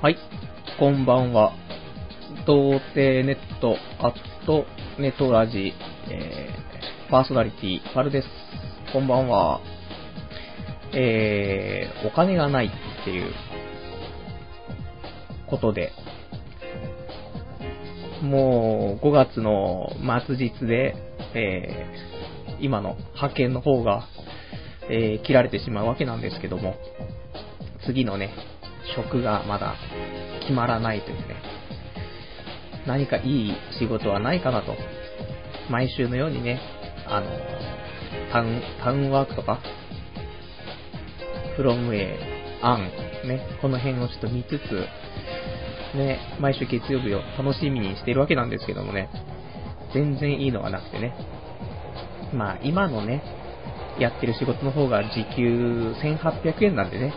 はい、こんばんは。童貞ネットアットネトラジ、えー、パーソナリティ、パルです。こんばんは。えー、お金がないっていうことで、もう5月の末日で、えー、今の派遣の方が、えー、切られてしまうわけなんですけども、次のね、職がまだ決まらないというね、何かいい仕事はないかなと、毎週のようにね、あの、タウン、タウンワークとか、フロムエアン、ね、この辺をちょっと見つつ、ね、毎週月曜日を楽しみにしているわけなんですけどもね、全然いいのがなくてね。まあ、今のね、やってる仕事の方が時給1800円なんでね、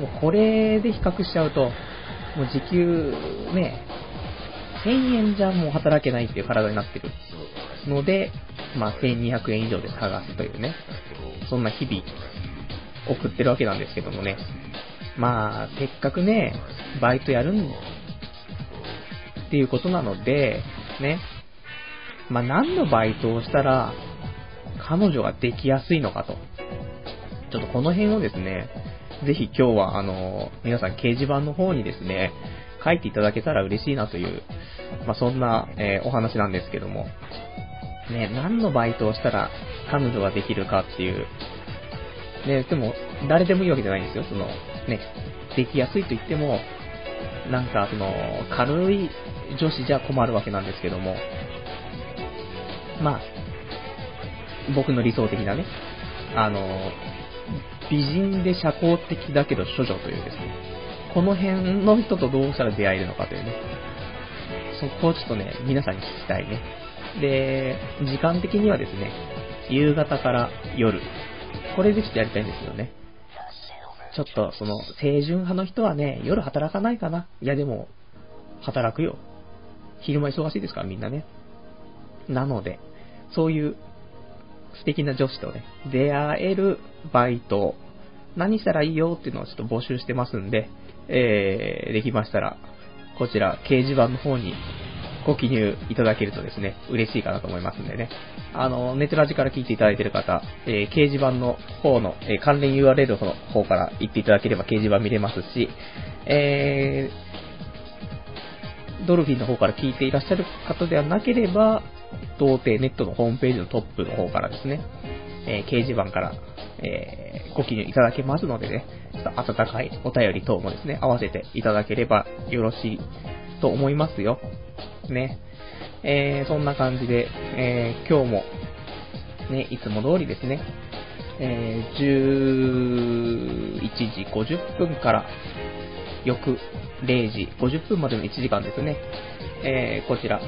もうこれで比較しちゃうと、もう時給ね、1000円じゃもう働けないっていう体になってるので、まあ1200円以上で探すというね、そんな日々送ってるわけなんですけどもね。まあ、せっかくね、バイトやるんっていうことなので、ね、まあ何のバイトをしたら彼女ができやすいのかと。ちょっとこの辺をですね、ぜひ今日はあの、皆さん掲示板の方にですね、書いていただけたら嬉しいなという、まあ、そんな、えー、お話なんですけども、ね、何のバイトをしたら彼女ができるかっていう、ね、でも、誰でもいいわけじゃないんですよ、その、ね、できやすいと言っても、なんか、その、軽い女子じゃ困るわけなんですけども、まあ、僕の理想的なね、あの、美人で社交的だけど処女というですね、この辺の人とどうしたら出会えるのかというね、そこをちょっとね、皆さんに聞きたいね。で、時間的にはですね、夕方から夜、これでちょっとやりたいんですよね。ちょっとその、清純派の人はね、夜働かないかな。いやでも、働くよ。昼間忙しいですからみんなね。なので、そういう素敵な女子とね、出会えるバイト、何したらいいよっていうのをちょっと募集してますんで、えー、できましたら、こちら、掲示板の方にご記入いただけるとですね、嬉しいかなと思いますんでね。あの、ネットラジから聞いていただいている方、えー、掲示板の方の、えー、関連 URL の方から行っていただければ掲示板見れますし、えー、ドルフィンの方から聞いていらっしゃる方ではなければ、童貞ネットのホームページのトップの方からですね、えー、掲示板から、えー、ご記入いただけますのでね、温かいお便り等もですね、合わせていただければよろしいと思いますよ。ね。えー、そんな感じで、えー、今日も、ね、いつも通りですね、えー、11時50分から翌0時50分までの1時間ですね、えー、こちら、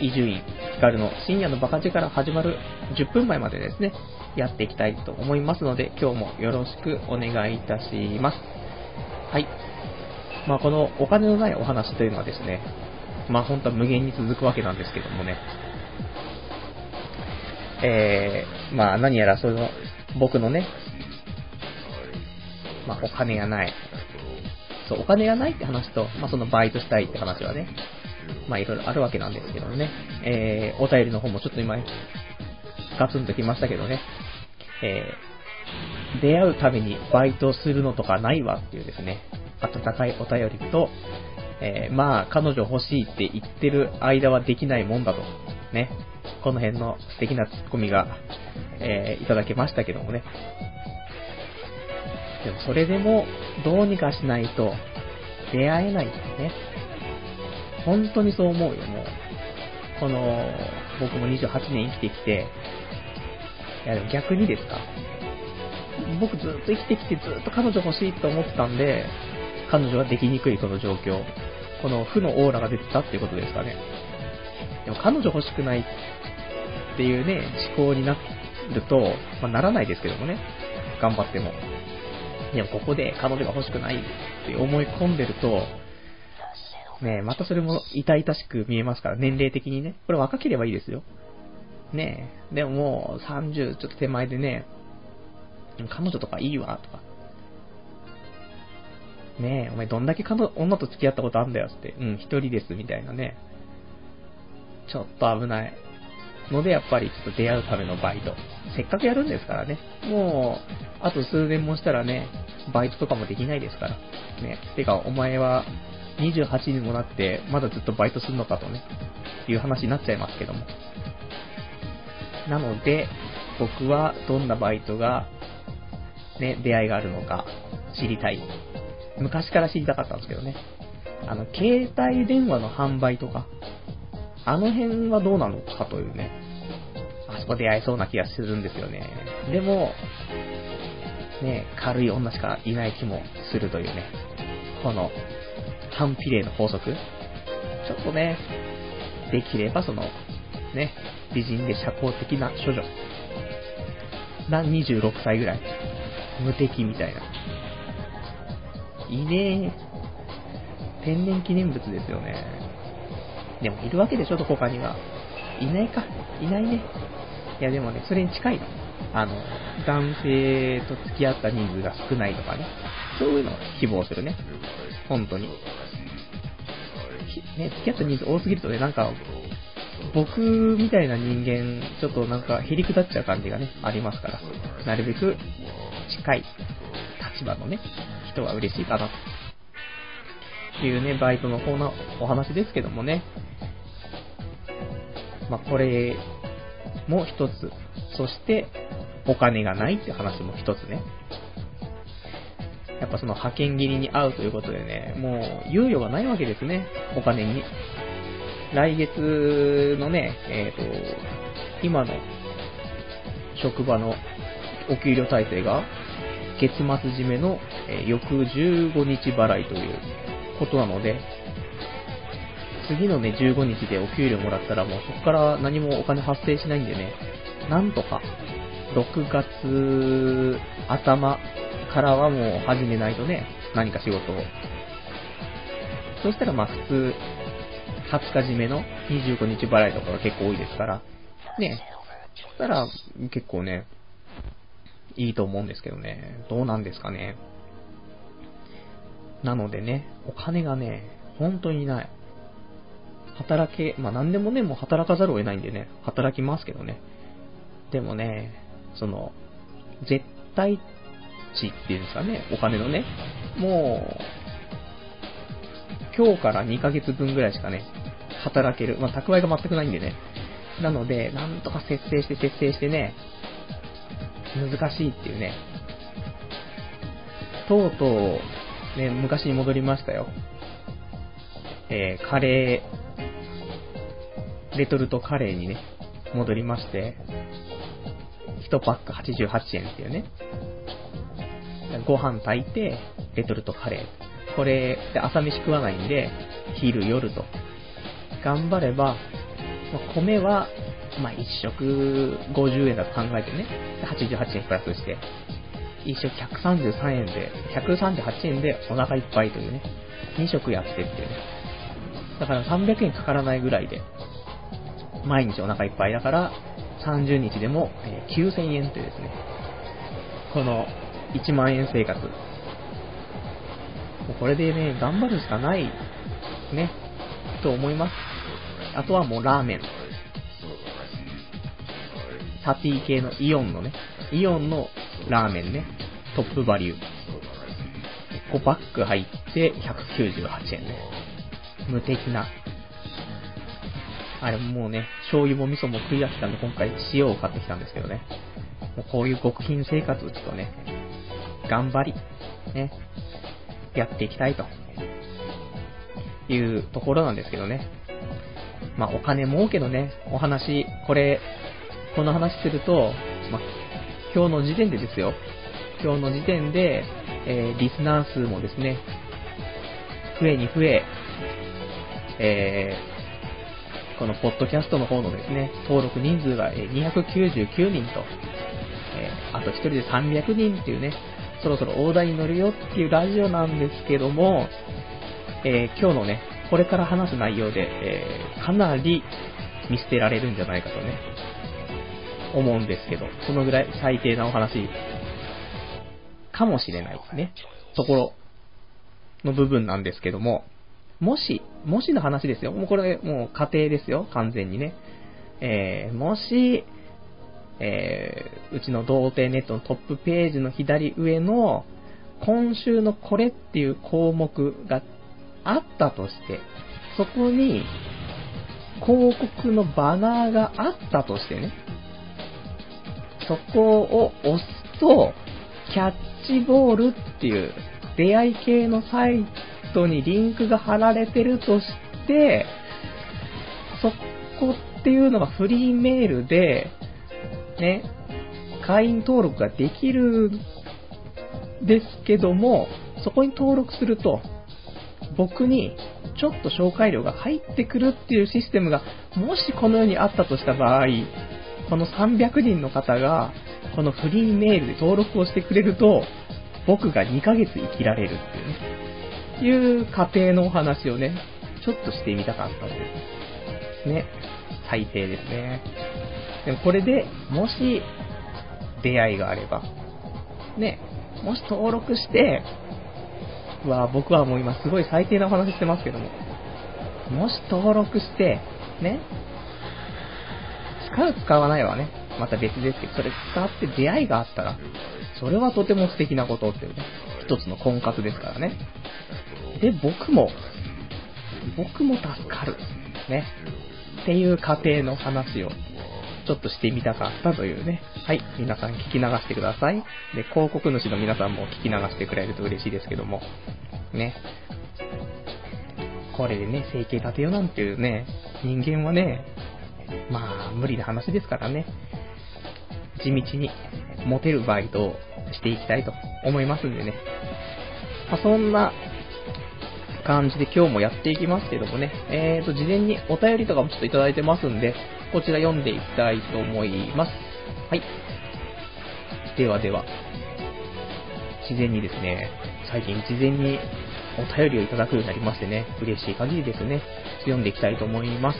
伊集院光の深夜のバカ力始まる10分前までですね、やっていきたいと思いますので、今日もよろしくお願いいたします。はい。まあ、このお金のないお話というのはですね、まあ、本当は無限に続くわけなんですけどもね、えー、まあ、何やらその、僕のね、まあ、お金がない。そう、お金がないって話と、まあ、そのバイトしたいって話はね、まあいろいろあるわけなんですけどもね。えー、お便りの方もちょっと今、ガツンときましたけどね。えー、出会うためにバイトするのとかないわっていうですね、温かいお便りと、えー、まあ、彼女欲しいって言ってる間はできないもんだと、ね。この辺の素敵なツッコミが、えー、いただけましたけどもね。でもそれでも、どうにかしないと、出会えないね。本当にそう思うよ、もう。この、僕も28年生きてきて、いやでも逆にですか？僕ずっと生きてきてずっと彼女欲しいと思ってたんで、彼女ができにくいこの状況。この負のオーラが出てたっていうことですかね。でも彼女欲しくないっていうね、思考になると、まあ、ならないですけどもね。頑張っても。でもここで彼女が欲しくないって思い込んでると、ねまたそれも痛々しく見えますから、年齢的にね。これ若ければいいですよ。ねえ。でももう30ちょっと手前でね、彼女とかいいわ、とか。ねえ、お前どんだけかの女と付き合ったことあんだよって、うん、一人ですみたいなね。ちょっと危ない。ので、やっぱりちょっと出会うためのバイト。せっかくやるんですからね。もう、あと数年もしたらね、バイトとかもできないですから。ね。てか、お前は28にもなって、まだずっとバイトするのかとね、いう話になっちゃいますけども。なので、僕はどんなバイトが、ね、出会いがあるのか知りたい。昔から知りたかったんですけどね。あの、携帯電話の販売とか、あの辺はどうなのかというね、あそこ出会えそうな気がするんですよね。でも、ね、軽い女しかいない気もするというね、この、反比例の法則。ちょっとね、できればその、ね、美人で社交的な処女。な26歳ぐらい。無敵みたいな。いねえ。天然記念物ですよね。でもいるわけでしょ、どこかには。いないか。いないね。いやでもね、それに近いの。あの、男性と付き合った人数が少ないとかね。そういうのを希望するね。本当に。ね、付き合った人数多すぎるとね、なんか、僕みたいな人間、ちょっとなんか、へりくだっちゃう感じがね、ありますから、なるべく近い立場のね、人は嬉しいかな、というね、バイトの方のお話ですけどもね。まあ、これも一つ。そして、お金がないっていう話も一つね。やっぱその派遣切りに合うということでね、もう猶予がないわけですね、お金に。来月のね、えっ、ー、と、今の職場のお給料体制が、月末締めの、え翌15日払いということなので、次のね、15日でお給料もらったらもうそこから何もお金発生しないんでね、なんとか、6月頭からはもう始めないとね、何か仕事を。そしたらまあ普通、20日締めの25日払いとかが結構多いですから、ね、そしたら結構ね、いいと思うんですけどね、どうなんですかね。なのでね、お金がね、本当にない。働け、まあ何でもね、もう働かざるを得ないんでね、働きますけどね。でもね、その、絶対値っていうんですかね、お金のね、もう、今日から2ヶ月分ぐらいしかね、働ける。まあ、蓄えが全くないんでね。なので、なんとか節制して節制してね、難しいっていうね。とうとう、ね、昔に戻りましたよ。えー、カレー、レトルトカレーにね、戻りまして、1パック88円っていうね。ご飯炊いて、レトルトカレー。これ、で朝飯食わないんで、昼、夜と。頑張れば、米は、まあ、一食50円だと考えてね、88円プラスして、一食133円で、138円でお腹いっぱいというね、2食やってっていうね。だから300円かからないぐらいで、毎日お腹いっぱいだから、30日でも9000円というですね、この1万円生活。これでね、頑張るしかない、ね、と思います。あとはもうラーメン。サティ系のイオンのね、イオンのラーメンね、トップバリュー。5パック入って198円ね。無敵な。あれもうね、醤油も味噌も食い飽きたんで今回塩を買ってきたんですけどね。もうこういう極貧生活をちょっとね、頑張り、ね、やっていきたいというところなんですけどね。まあ、お金儲けのね、お話、これ、この話すると、まあ、今日の時点でですよ。今日の時点で、えー、リスナー数もですね、増えに増え、えー、このポッドキャストの方のですね、登録人数が299人と、えー、あと1人で300人っていうね、そろそろ大台に乗るよっていうラジオなんですけども、えー、今日のね、これから話す内容で、えー、かなり見捨てられるんじゃないかとね、思うんですけど、そのぐらい最低なお話、かもしれないですね、ところの部分なんですけども、もし、もしの話ですよ。もうこれ、もう家庭ですよ。完全にね。えー、もし、えー、うちの童貞ネットのトップページの左上の、今週のこれっていう項目があったとして、そこに、広告のバナーがあったとしてね、そこを押すと、キャッチボールっていう出会い系のサイトにリンクが貼られてるとして、そこっていうのがフリーメールで、ね、会員登録ができるですけども、そこに登録すると、僕にちょっと紹介料が入ってくるっていうシステムが、もしこの世にあったとした場合、この300人の方が、このフリーメールで登録をしてくれると、僕が2ヶ月生きられるっていうね、いう過程のお話をね、ちょっとしてみたかったんですね。最低ですね。でもこれで、もし、出会いがあれば、ね、もし登録して、は、僕はもう今すごい最低なお話してますけども、もし登録して、ね、使う使わないはね、また別ですけど、それ使って出会いがあったら、それはとても素敵なことっていうね、一つの婚活ですからね。で、僕も、僕も助かる。ね。っていう過程の話をちょっとしてみたかったというね。はい。皆さん聞き流してください。で、広告主の皆さんも聞き流してくれると嬉しいですけども。ね。これでね、生計立てようなんていうね、人間はね、まあ、無理な話ですからね。地道にモテるバイトをしていきたいと思いますんでね。まあ、そんな感じで今日もやっていきますけどもね。えーと、事前にお便りとかもちょっといただいてますんで、こちら読んでいきたいと思います。はい。ではでは、事前にですね、最近事前にお便りをいただくようになりましてね、嬉しい限りですね、読んでいきたいと思います。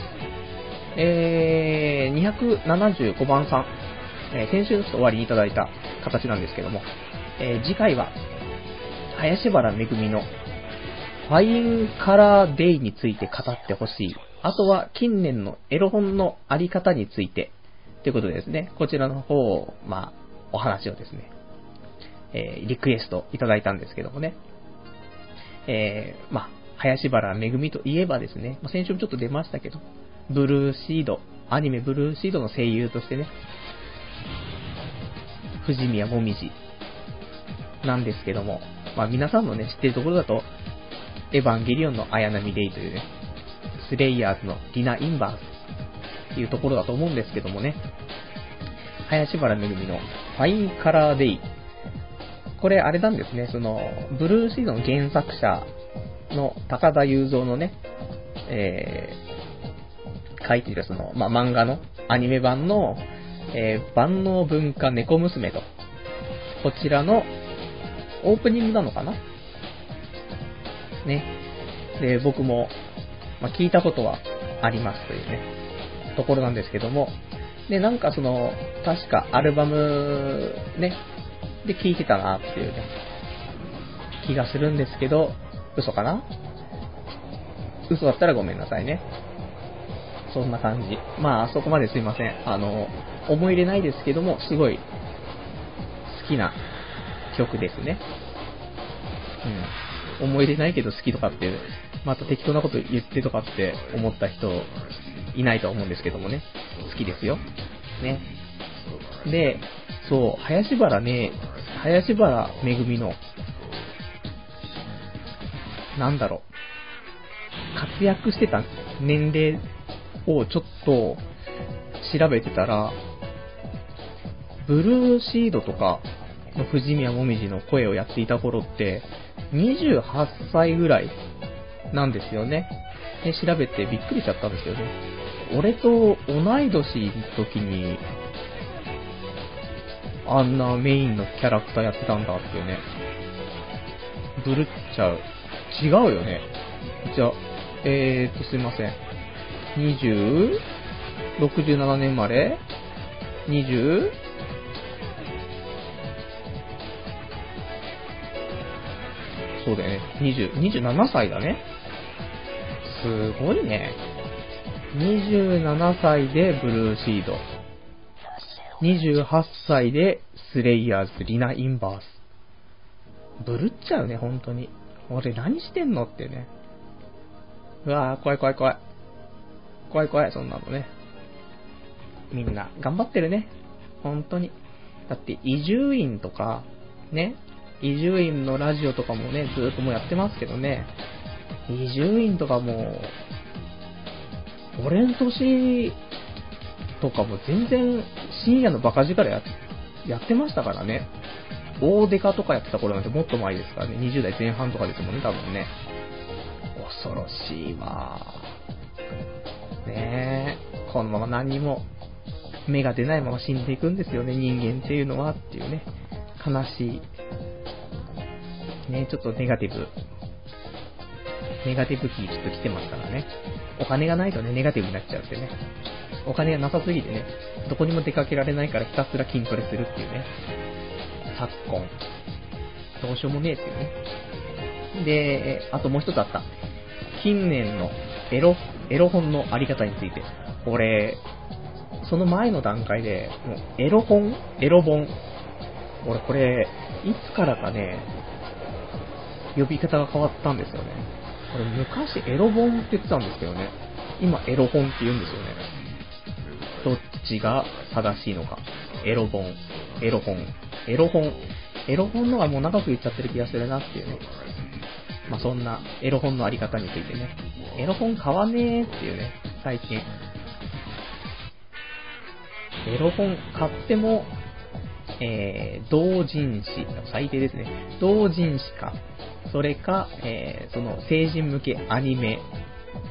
えー、275番さん、えー、先週のちょっと終わりにいただいた形なんですけども、えー、次回は、林原めぐみの Fine Color Day について語ってほしい。あとは近年のエロ本のあり方について、ということでですね、こちらの方を、まあ、お話をですね、えー、リクエストいただいたんですけどもね、えー、まあ、林原めぐみといえばですね、まあ、先週もちょっと出ましたけど、ブルーシード、アニメブルーシードの声優としてね、藤宮紅葉なんですけども、まあ皆さんのね、知ってるところだと、エヴァンゲリオンの綾波レイというね、スレイヤーズのリナ・インバースっていうところだと思うんですけどもね、林原めぐみの Fine Color Day。これあれなんですね、その、ブルーシードの原作者の高田裕三のね、えー、書いているその、まあ、漫画のアニメ版の、えー、万能文化猫娘と、こちらのオープニングなのかな？ね。で、僕もまあ、聞いたことはありますというね、ところなんですけども、で、なんかその、確かアルバムね、で聞いてたなっていうね、気がするんですけど、嘘かな？嘘だったらごめんなさいね。そんな感じ。まあ、そこまですいません。あの、思い入れないですけども、すごい好きな曲ですね。うん。思い入れないけど好きとかってまた適当なこと言ってとかって思った人いないと思うんですけどもね。好きですよ。ね。で、そう、林原ね、林原めぐみの、なんだろう、活躍してた年齢をちょっと調べてたら、ブルーシードとかの藤宮もみじの声をやっていた頃って、28歳ぐらいなんですよね。で、調べてびっくりしちゃったんですよね。俺と同い年の時に、あんなメインのキャラクターやってたんだっていうね。ブルっちゃう。違うよね。じゃあ、えーと、すいません。20? 67年生まれ ?20? そうだよね。20、27歳だね。すごいね。27歳でブルーシード。28歳でスレイヤーズ、リナ・インバース。ブルっちゃうね、本当に。俺何してんのってね。うわぁ、怖い怖い怖い。怖い怖い、そんなのね。みんな、頑張ってるね。本当に。だって、移住院とか、ね、移住院のラジオとかもね、ずっともうやってますけどね、移住院とかも、俺ん年とかも全然深夜のバカ力ややってましたからね。大デカとかやってた頃なんてもっと前ですからね。20代前半とかですもんね、多分ね。恐ろしいわねえ。このまま何にも芽が出ないまま死んでいくんですよね、人間っていうのはっていうね。悲しい。ねちょっとネガティブ。ネガティブキーちょっと来てますからね。お金がないとね、ネガティブになっちゃうんでね。お金がなさすぎてね、どこにも出かけられないからひたすら筋トレするっていうね。昨今。どうしようもねえっていうね。で、あともう一つあった。近年のエロ、エロ本のあり方について。俺、その前の段階で、もうエロ本エロ本。俺これ、いつからかね、呼び方が変わったんですよね。これ昔エロ本って言ってたんですけどね。今エロ本って言うんですよね。どっちが正しいのか。エロ本、エロ本、エロ本。エロ本のがもう長く言っちゃってる気がするなっていうね。まあ、そんなエロ本のあり方についてね。エロ本買わねえっていうね、最近。エロ本買っても、えー、同人誌、最低ですね。同人誌か、それか、えー、その成人向けアニメ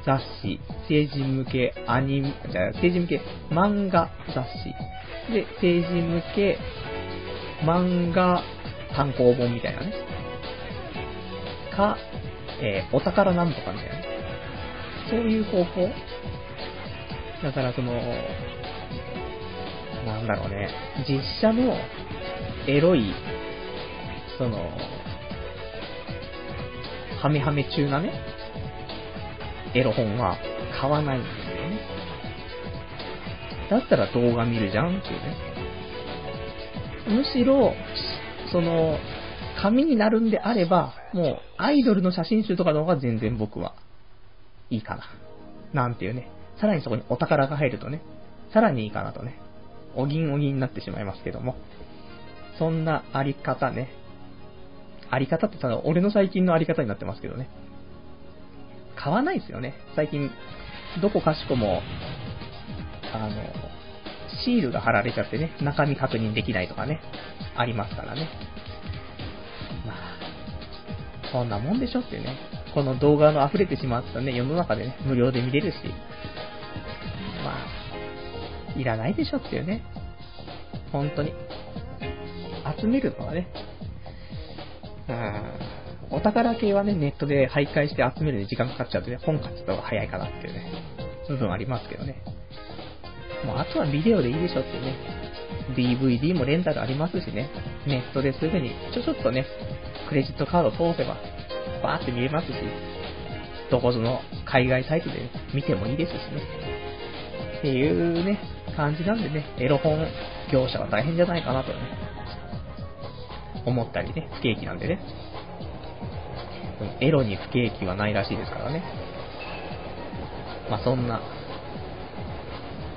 雑誌、成人向けアニメ、じゃあ、成人向け漫画雑誌、で、成人向け漫画単行本みたいなね。か、えー、お宝なんとかみたいなね。そういう方法だからその、なんだろうね、実写のエロい、その、ハメハメ中なね、エロ本は買わないんですよね。だったら動画見るじゃんっていうね。むしろ、その、紙になるんであれば、もう、アイドルの写真集とかの方が全然僕は、いいかな。なんていうね。さらにそこにお宝が入るとね、さらにいいかなとね。おぎんおぎんになってしまいますけども。そんなあり方ね。あり方ってただ俺の最近のあり方になってますけどね。買わないですよね。最近、どこかしこも、あの、シールが貼られちゃってね、中身確認できないとかね、ありますからね。まあ、そんなもんでしょってね。この動画の溢れてしまったね、世の中でね、無料で見れるし、まあ、いらないでしょっていうね。本当に。集めるのはね、うん、お宝系はね、ネットで徘徊して集めるに時間かかっちゃうとね、本買っちゃった方が早いかなっていうね、部分ありますけどね。もうあとはビデオでいいでしょっていうね。DVD もレンタルありますしね。ネットですぐに、ちょちょっとね、クレジットカード通せば、バーって見えますし、どこぞの海外サイトで見てもいいですしね。っていうね、感じなんでね、エロ本業者は大変じゃないかなとね、思ったりね、不景気なんでね。エロに不景気はないらしいですからね。まあそんな、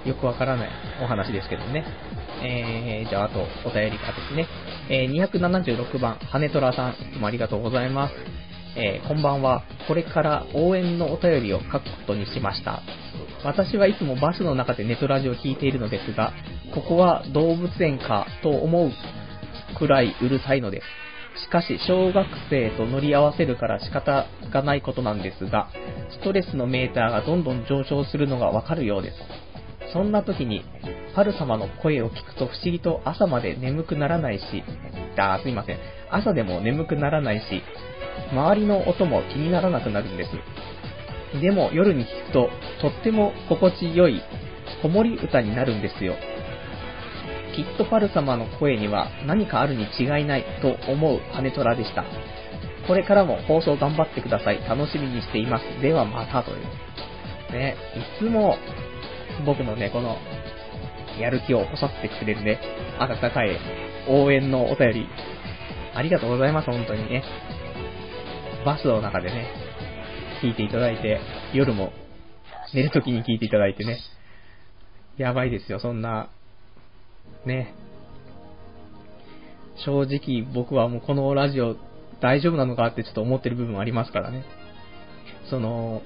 よくわからないお話ですけどね。えー、じゃああとお便りがですね。えー、276番、羽虎さん、いつもありがとうございます。えー、こんばんは。これから応援のお便りを書くことにしました。私はいつもバスの中でネットラジオを聞いているのですが、ここは動物園かと思うくらいうるさいのです。しかし、小学生と乗り合わせるから仕方がないことなんですが、ストレスのメーターがどんどん上昇するのがわかるようです。そんな時に、パル様の声を聞くと不思議と朝まで眠くならないし、あ、すいません。朝でも眠くならないし、周りの音も気にならなくなるんです。でも夜に聞くと、とっても心地よい子守歌になるんですよ。きっとパル様の声には何かあるに違いないと思う羽虎でした。これからも放送頑張ってください。楽しみにしています。ではまたという。ね、いつも僕のね、この、やる気を起こさせてくれるね、温かい応援のお便り、ありがとうございます、本当にね。バスの中でね、聞いていただいて、夜も寝るときに聞いていただいてね。やばいですよ、そんな、ね。正直僕はもうこのラジオ大丈夫なのかってちょっと思ってる部分ありますからね。その、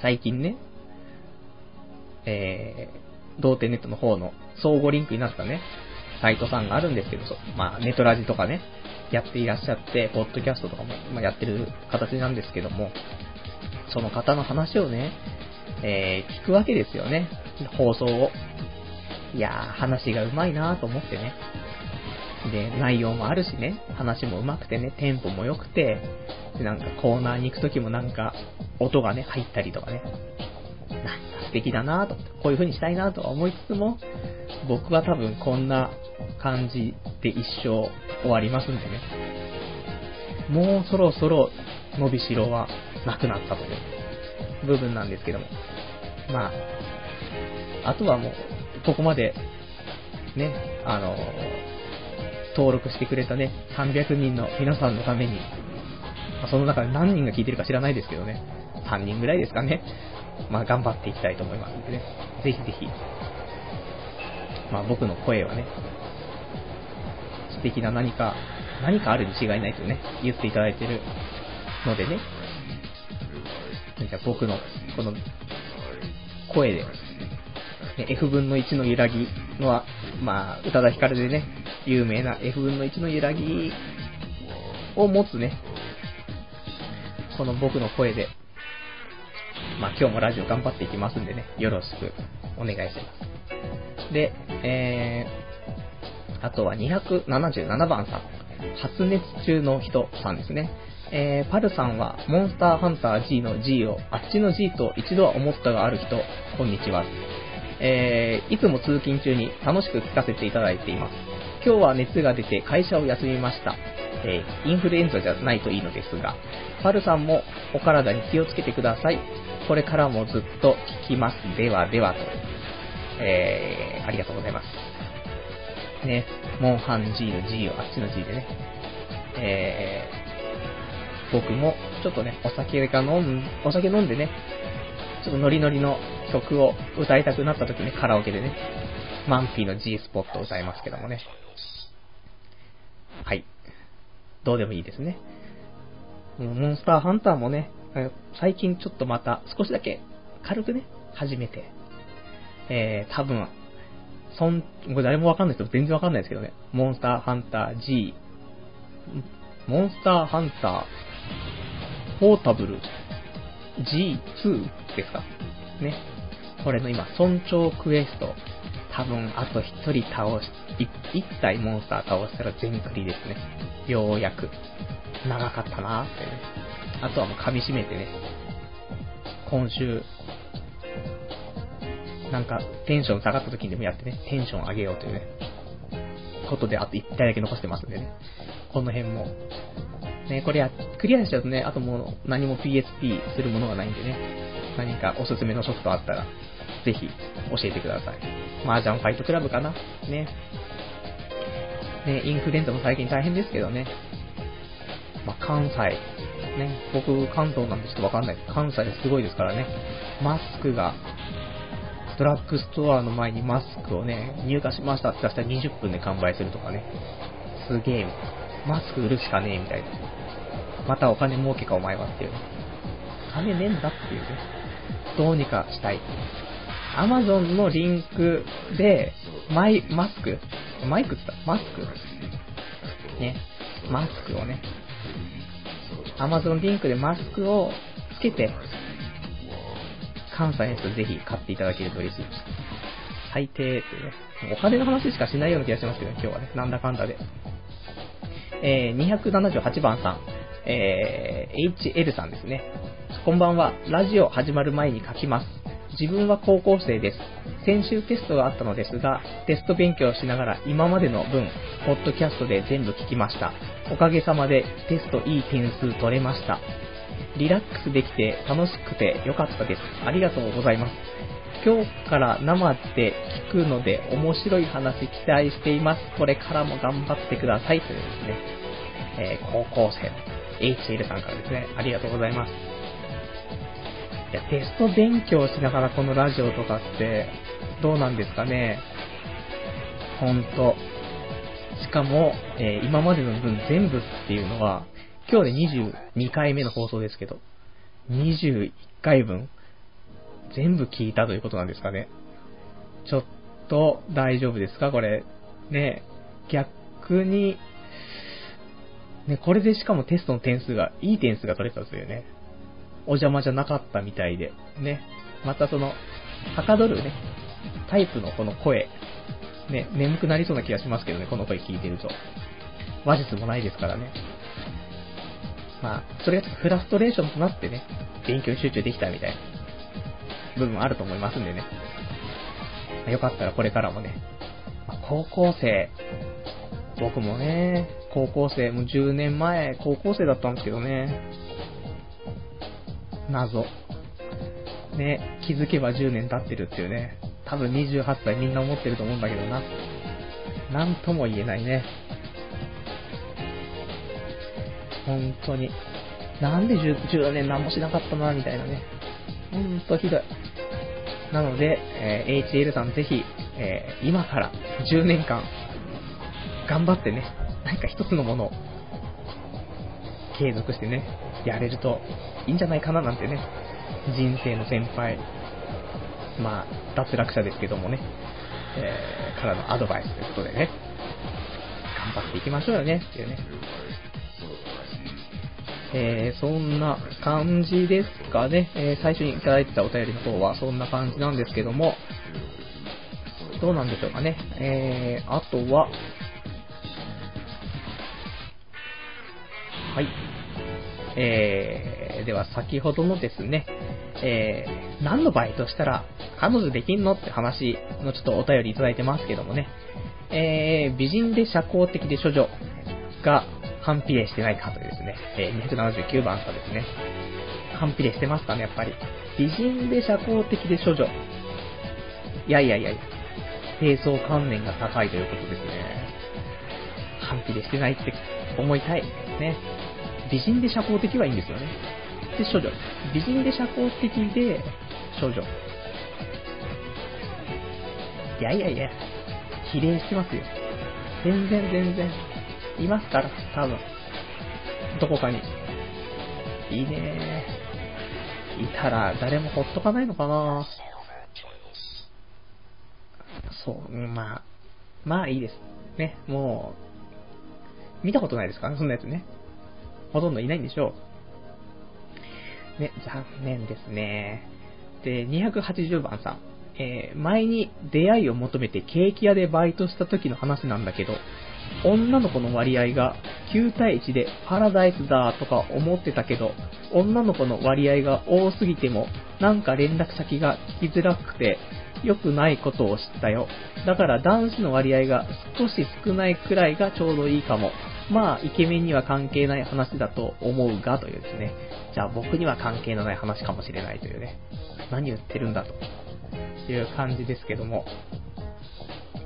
最近ね、えー、童貞ネットの方の相互リンクになったね、サイトさんがあるんですけど、まあ、ネトラジとかね、やっていらっしゃって、ポッドキャストとかも、まあ、やってる形なんですけども、その方の話をね、えー、聞くわけですよね。放送を。いやー、話がうまいなーと思ってね。で、内容もあるしね、話も上手くてね、テンポも良くて、なんかコーナーに行くときもなんか、音がね、入ったりとかね、なんか素敵だなと、こういう風にしたいなとは思いつつも、僕は多分こんな感じで一生終わりますんでね。もうそろそろ伸びしろはなくなったという部分なんですけども。まあ、あとはもう、ここまで、ね、あの、登録してくれたね、300人の皆さんのために、その中で何人が聞いてるか知らないですけどね、3人ぐらいですかね、まあ頑張っていきたいと思います。んでね、ぜひぜひ、まあ僕の声はね、素敵な何か、何かあるに違いないとね、言っていただいてるのでね、じゃあ僕のこの声で、F 分の1の揺らぎのは、まあ、宇多田ヒカルでね、有名な F 分の1の揺らぎを持つね、この僕の声で、まあ今日もラジオ頑張っていきますんでね、よろしくお願いします。で、えー、あとは277番さん。発熱中の人さんですね。えー、パルさんは、モンスターハンター G の G を、あっちの G と一度は思ったがある人、こんにちは。えー、いつも通勤中に楽しく聞かせていただいています。今日は熱が出て会社を休みました。えー、インフルエンザじゃないといいのですが、パルさんもお体に気をつけてください。これからもずっと聞きます。ではではと。えー、ありがとうございます。ね、モンハン G の G をあっちの G でね。えー、僕もちょっとね、お酒が飲ん、お酒飲んでね、ちょっとノリノリの曲を歌いたくなった時にカラオケでね、マンピーの G スポットを歌いますけどもね。はい。どうでもいいですね。モンスターハンターもね、最近ちょっとまた少しだけ軽くね、始めて、えー、多分、そん、これ誰もわかんない人全然わかんないですけどね、モンスターハンター G、モンスターハンター、ポータブル G2 ですか？ね。これの今、村長クエスト、多分あと1人倒し、1体モンスター倒したら全クリですね。ようやく。長かったなーってね。あとはもう噛み締めてね、今週、なんかテンション下がった時にでもやってね、テンション上げようというね、ことであと1体だけ残してますんでね。この辺も。ね、これや、クリアしちゃうとね、あともう何も PSP するものがないんでね、何かおすすめのソフトあったら、ぜひ教えてください。麻雀ファイトクラブかな？ね。ね、インフルエンザも最近大変ですけどね。まあ、関西、ね、僕関東なんでちょっとわかんない。関西すごいですからね。マスクが、ドラッグストアの前にマスクをね、入荷しましたって言ったら20分で完売するとかね。すげえ、マスク売るしかねえみたいな。またお金儲けかお前はっていう。金ねえんだっていうね。どうにかしたい。アマゾンのリンクで、マイ、マスク？マイクって言った？マスク？ね。マスクをね。アマゾンリンクでマスクをつけて、関西の人ぜひ買っていただけると嬉しい。最低というね。お金の話しかしないような気がしますけど、ね、今日はね。なんだかんだで。えー、278番さん。えー、HL さんですね。こんばんは。ラジオ始まる前に書きます。自分は高校生です。先週テストがあったのですが、テスト勉強しながら今までの分、ポッドキャストで全部聞きました。おかげさまでテストいい点数取れました。リラックスできて楽しくてよかったです。ありがとうございます。今日から生で聞くので面白い話期待しています。これからも頑張ってください。というですね、えー、高校生、HL さんからですね、ありがとうございます。いや、テスト勉強しながらこのラジオとかって、どうなんですかね？ほんと。しかも、えー今までの分全部っていうのは、今日で22回目の放送ですけど、21回分、全部聞いたということなんですかね？ちょっと大丈夫ですか？これ。ね、逆に、ね、これでしかもテストの点数が、いい点数が取れたんですよね。お邪魔じゃなかったみたいで。ね。またその、はかどるね、タイプのこの声。ね、眠くなりそうな気がしますけどね、この声聞いてると。話術もないですからね。まあ、それがちょっとフラストレーションとなってね、勉強に集中できたみたいな部分あると思いますんでね。よかったらこれからもね、高校生、僕もね、高校生、もう10年前、高校生だったんですけどね、謎。ね、気づけば10年経ってるっていうね、多分28歳みんな思ってると思うんだけどな。なんとも言えないね。本当に。なんで 10, 10年何もしなかったな、みたいなね。ほんとひどい。なので、えー HL さんぜひ、えー今から10年間、頑張ってね、何か一つのものを継続してね、やれるといいんじゃないかななんてね、人生の先輩、まあ、脱落者ですけどもね、えーからのアドバイスということでね、頑張っていきましょうよね、っていうね。えー、そんな感じですかね。えー最初にいただいてたお便りの方はそんな感じなんですけども、どうなんでしょうかね。えー、あとは、えー、では先ほどのですね、えー、何のバイトしたら彼女できんのって話のちょっとお便りいただいてますけどもね、えー、美人で社交的で処女が反比例してないかというですね、えー、279番さんですね。反比例してますかね、やっぱり。美人で社交的で処女。いやいやいやいや、低層観念が高いということですね。反比例してないって思いたい。ね。美人で社交的はいいんですよね。で、処女。美人で社交的で、処女。いやいやいや、比例してますよ。全然全然。いますから、多分。どこかに。いいねいたら誰もほっとかないのかなそう、まあ、まあいいです。ね、もう、見たことないですからね、そんなやつね。ほとんどいないんでしょう。ね、残念ですね。で、280番さん。えー前に出会いを求めてケーキ屋でバイトした時の話なんだけど、女の子の割合が9対1でパラダイスだとか思ってたけど、女の子の割合が多すぎても、なんか連絡先が聞きづらくて、良くないことを知ったよ。だから男子の割合が少し少ないくらいがちょうどいいかも。まあ、イケメンには関係ない話だと思うが、というですね。じゃあ僕には関係のない話かもしれないというね。何言ってるんだと。いう感じですけども。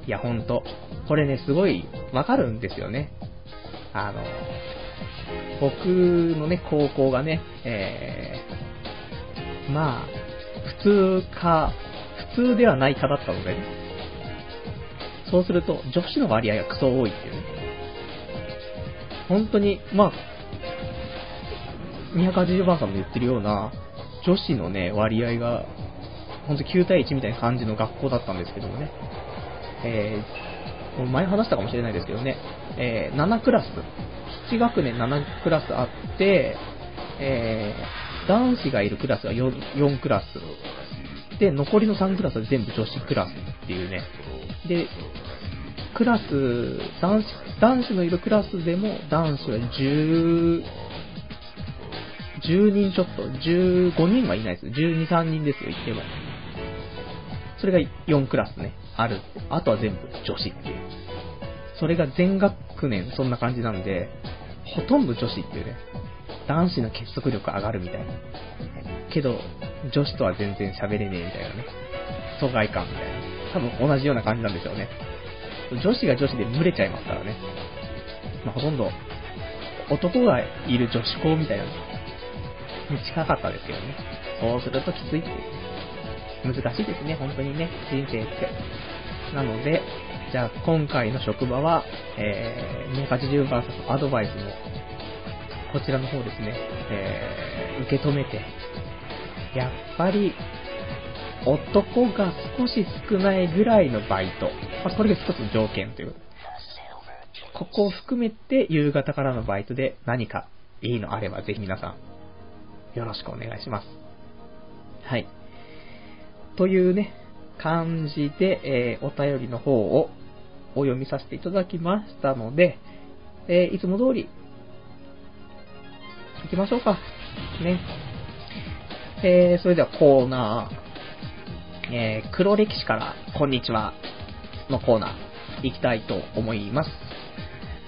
いや、ほんと。これね、すごいわかるんですよね。あの、僕のね、高校がね、えー、まあ、普通か、普通ではないかだったのでね。そうすると、女子の割合がクソ多いっていうね。本当に、まあ、280番さんも言ってるような、女子のね、割合が、本当9対1みたいな感じの学校だったんですけどもね。えー、も前話したかもしれないですけどね、えー、7クラス、7学年7クラスあって、えー、男子がいるクラスが 4, 4クラス。で、残りの3クラスは全部女子クラスっていうね。で、クラス、男子、男子のいるクラスでも男子は10、10人ちょっと、15人はいないです。12、3人ですよ、言っても。それが4クラスね、ある。あとは全部女子っていう。それが全学年そんな感じなんで、ほとんど女子っていうね、男子の結束力上がるみたいな。けど、女子とは全然喋れねえみたいなね。疎外感みたいな。多分同じような感じなんでしょうね。女子が女子で群れちゃいますからね。まあ、ほとんど、男がいる女子校みたいなに近かったですけどね。そうするときついって難しいですね、本当にね、人生って。なので、じゃあ今回の職場は、えー、280バーサスアドバイスの、こちらの方ですね、えー、受け止めて、やっぱり、男が少し少ないぐらいのバイト。まあ、これが一つの条件という。ここを含めて夕方からのバイトで何かいいのあればぜひ皆さんよろしくお願いします。はい。というね、感じで、えー、お便りの方をお読みさせていただきましたので、えー、いつも通り、行きましょうか。ね。えー、それではコーナー、えー、黒歴史からこんにちはのコーナー、行きたいと思います。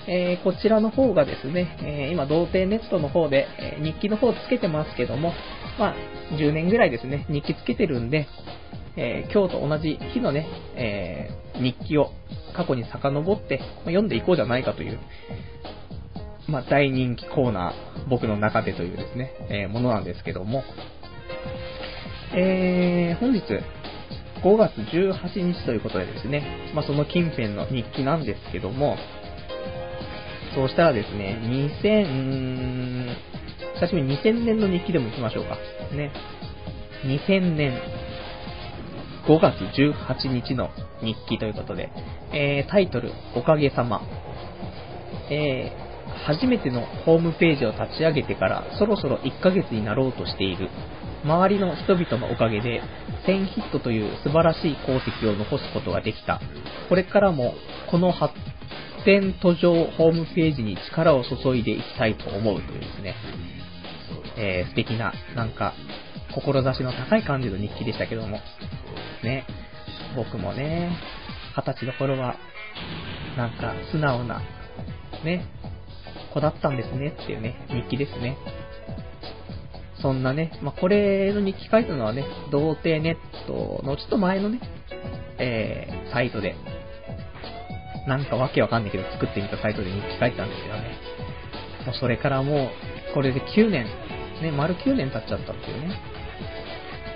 えー、こちらの方がですね、えー、今、童貞ネットの方で、え、日記の方つけてますけども、まあ、10年ぐらいですね、日記つけてるんで、え、今日と同じ日のね、え、日記を過去に遡って、読んでいこうじゃないかという、まあ、大人気コーナー、僕の中でというですね、え、ものなんですけども、えー、本日、5月18日ということでですね、まあ、その近辺の日記なんですけども、そうしたらですね、2000、久しぶりに2000年の日記でも行きましょうか。ね。2000年5月18日の日記ということで、えー、タイトル、おかげさま。えー、初めてのホームページを立ち上げてからそろそろ1ヶ月になろうとしている。周りの人々のおかげで1000ヒットという素晴らしい功績を残すことができた。これからもこの発展途上ホームページに力を注いでいきたいと思うというですね、えー、素敵な、なんか、志の高い感じの日記でしたけども、ね、僕もね、二十歳の頃は、なんか素直な、ね、子だったんですねっていうね、日記ですね。そんなね、まあ、これの日記書いたのはね、童貞ネットのちょっと前のね、えー、サイトで、なんかわけわかんないけど作ってみたサイトで日記書いたんですけどね。もうそれからもう、これで9年、ね、丸9年経っちゃったっていうね。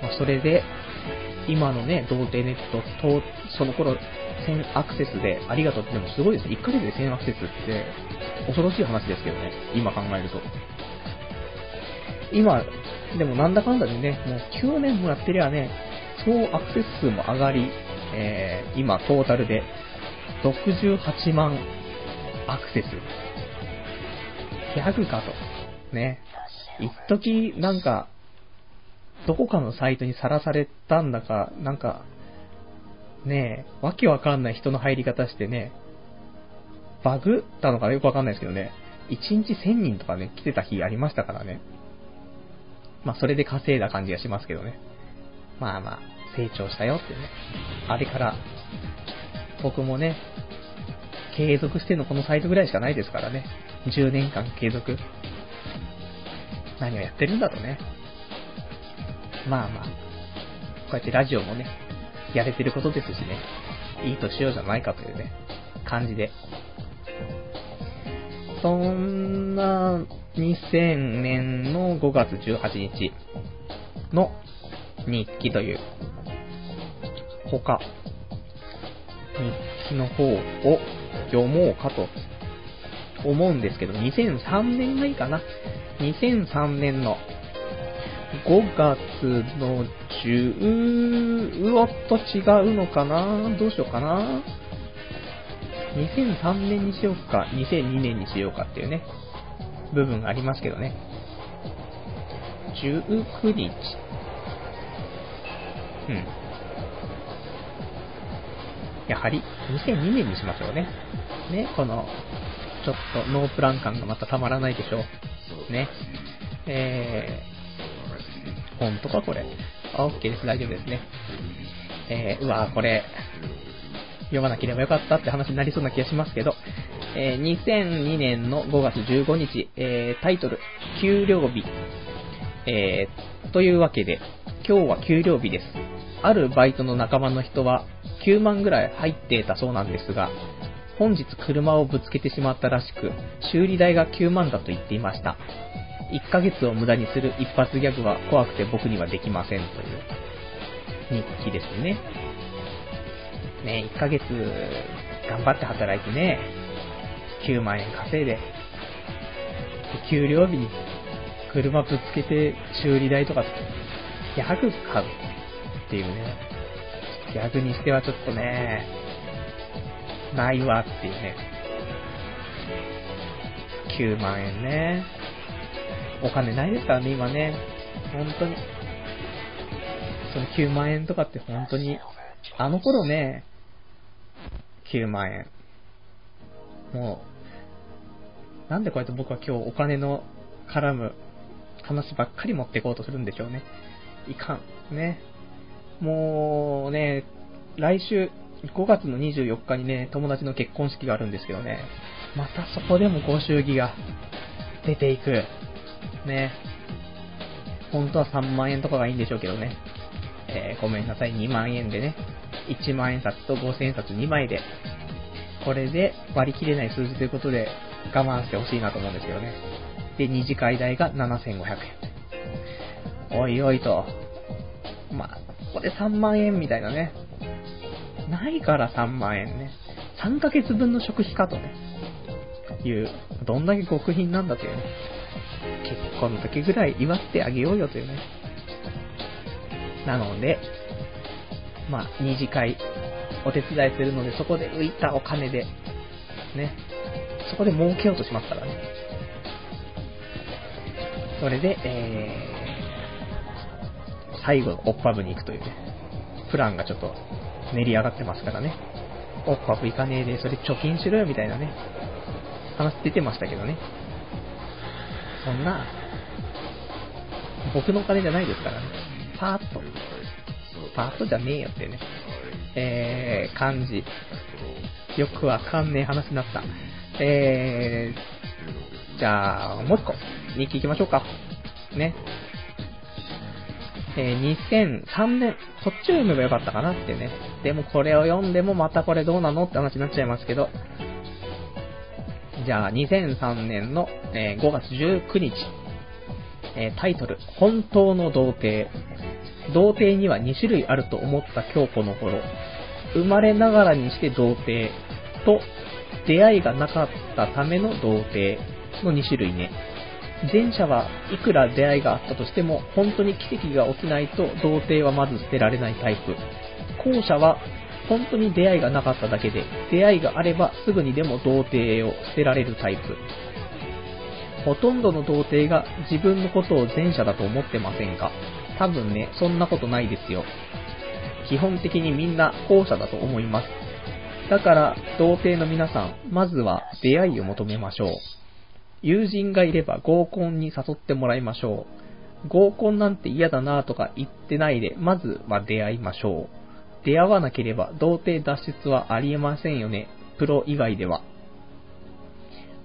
まあ、それで、今のね、童貞ネットと、その頃、1000アクセスでありがとうって、でもすごいです。1ヶ月で1000アクセスって恐ろしい話ですけどね、今考えると。今、でもなんだかんだでね、もう9年もやってりゃね、総アクセス数も上がり、えー、今トータルで68万アクセス。ギャグかと。ね。一時なんか、どこかのサイトにさらされたんだか、なんか、ねえ、わけわかんない人の入り方してね、バグったのかよくわかんないですけどね、1日1000人とかね、来てた日ありましたからね。まあ、それで稼いだ感じがしますけどね。まあまあ、成長したよってね。あれから、僕もね、継続してのこのサイトぐらいしかないですからね。10年間継続。何をやってるんだとね。まあまあ、こうやってラジオもね、やれてることですしね、いいとしようじゃないかというね、感じで。そんな2000年の5月18日の日記という、他、日記の方を読もうかと思うんですけど、2003年がいいかな。2003年の5月の10うおっと違うのかな？どうしようかな？2003年にしようか、2002年にしようかっていうね、部分がありますけどね。19日。うん。やはり2002年にしましょうね。ね、この、ちょっとノープラン感がまたたまらないでしょう。ね。えー、本当かこれ。あ、OK です。大丈夫ですね。えー、うわこれ、読まなければよかったって話になりそうな気がしますけど、えー、2002年の5月15日、えー、タイトル、給料日。えー、というわけで、今日は給料日です。あるバイトの仲間の人は9万ぐらい入っていたそうなんですが、本日車をぶつけてしまったらしく、修理代が9万だと言っていました。1ヶ月を無駄にする一発ギャグは怖くて僕にはできませんという日記ですね。ね、1ヶ月頑張って働いてね、9万円稼いで、給料日に車ぶつけて修理代とか、ギャグかっていうね、ギャグにしてはちょっとね、ないわっていうね。9万円ね。お金ないですからね、今ね。本当に。その9万円とかって本当に、あの頃ね、9万円。もう、なんでこうやって僕は今日お金の絡む話ばっかり持っていこうとするんでしょうね。いかん。ね。もうね、来週、5月の24日にね、友達の結婚式があるんですけどね、またそこでもご祝儀が出ていく。ね。本当は3万円とかがいいんでしょうけどね。えー、ごめんなさい、2万円でね。1万円札と5000円札2枚で、これで割り切れない数字ということで我慢してほしいなと思うんですけどね。で、二次会代が7500円。おいおいと。まあ、ここで3万円みたいなね。ないから3万円ね。3ヶ月分の食費かとね。いう、どんだけ極貧なんだというね。結婚の時ぐらい祝ってあげようよというね。なので、まあ、二次会、お手伝いするので、そこで浮いたお金で、ね、そこで儲けようとしますからね。それで、えー、最後のオッパブに行くというね、プランがちょっと練り上がってますからね。オッパブ行かねえで、それ貯金しろよみたいなね、話出てましたけどね。そんな、僕のお金じゃないですからね。パーッと。パーッとじゃねえよってね。えー、感じ。よくわかんねえ話になった。えー、じゃあ、もう一個、日記行きましょうか。ね。えー、2003年、こっちを読めばよかったかなってね。でもこれを読んでもまたこれどうなのって話になっちゃいますけど。じゃあ、2003年の、えー、5月19日。え、タイトル、本当の童貞。童貞には2種類あると思った今日この頃。生まれながらにして童貞と、出会いがなかったための童貞の2種類ね。前者はいくら出会いがあったとしても、本当に奇跡が起きないと童貞はまず捨てられないタイプ。後者は本当に出会いがなかっただけで、出会いがあればすぐにでも童貞を捨てられるタイプ。ほとんどの童貞が自分のことを前者だと思ってませんか？多分ね、そんなことないですよ。基本的にみんな後者だと思います。だから、童貞の皆さん、まずは出会いを求めましょう。友人がいれば合コンに誘ってもらいましょう。合コンなんて嫌だなとか言ってないで、まずは出会いましょう。出会わなければ童貞脱出はありえませんよね。プロ以外では。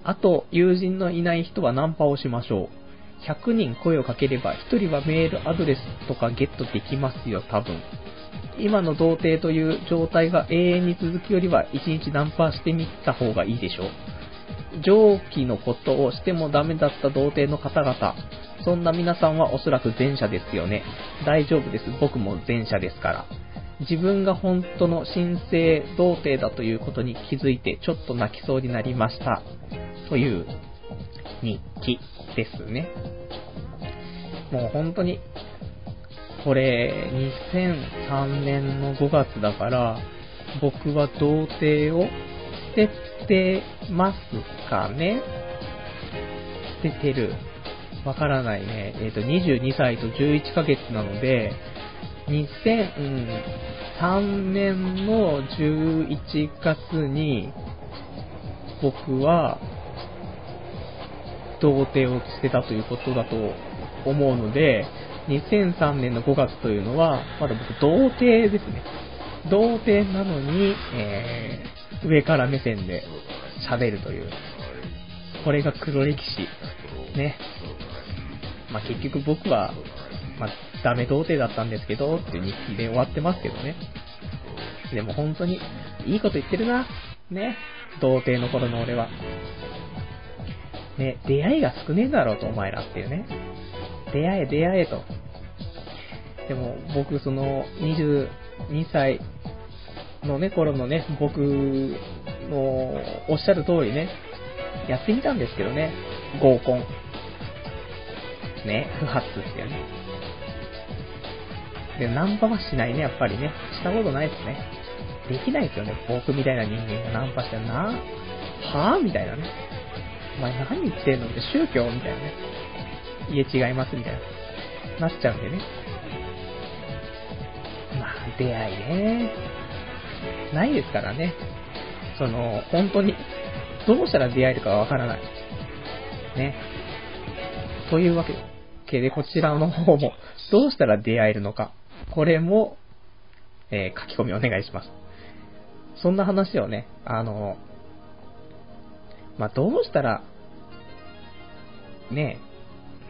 あと、友人のいない人はナンパをしましょう。100人声をかければ1人はメールアドレスとかゲットできますよ、多分。今の童貞という状態が永遠に続くよりは1日ナンパしてみた方がいいでしょう。上記のことをしてもダメだった童貞の方々、そんな皆さんはおそらく前者ですよね。大丈夫です。僕も前者ですから。自分が本当の神聖童貞だということに気づいてちょっと泣きそうになりました。という日記ですね。もう本当に、これ2003年の5月だから、僕は童貞を捨ててますかね？捨ててる。わからないね。えっ、ー、と、22歳と11ヶ月なので、2003年の11月に、僕は、童貞を捨てたということだと思うので、2003年の5月というのは、まだ僕童貞ですね。童貞なのに、えー、上から目線で喋るという。これが黒歴史。ね。まあ、結局僕は、まあ、ダメ童貞だったんですけど、っていう日記で終わってますけどね。でも本当に、いいこと言ってるな。ね。童貞の頃の俺は。ね、出会いが少ねえだろうと、お前らっていうね。出会え、出会えと。でも、僕、その、22歳のね、頃のね、僕のおっしゃる通りね、やってみたんですけどね、合コン。ね、不発っていうね。で、ナンパはしないね、やっぱりね。したことないですね。できないですよね、僕みたいな人間がナンパしてな。はぁ？みたいなね。お前何言ってんの？って宗教みたいなね。家違いますみたいな。なっちゃうんでね。まあ、出会いね。ないですからね。その、本当に、どうしたら出会えるかわからない。ね。というわけで、こちらの方も、どうしたら出会えるのか。これも、えー、書き込みお願いします。そんな話をね、あの、まあ、どうしたら、ね、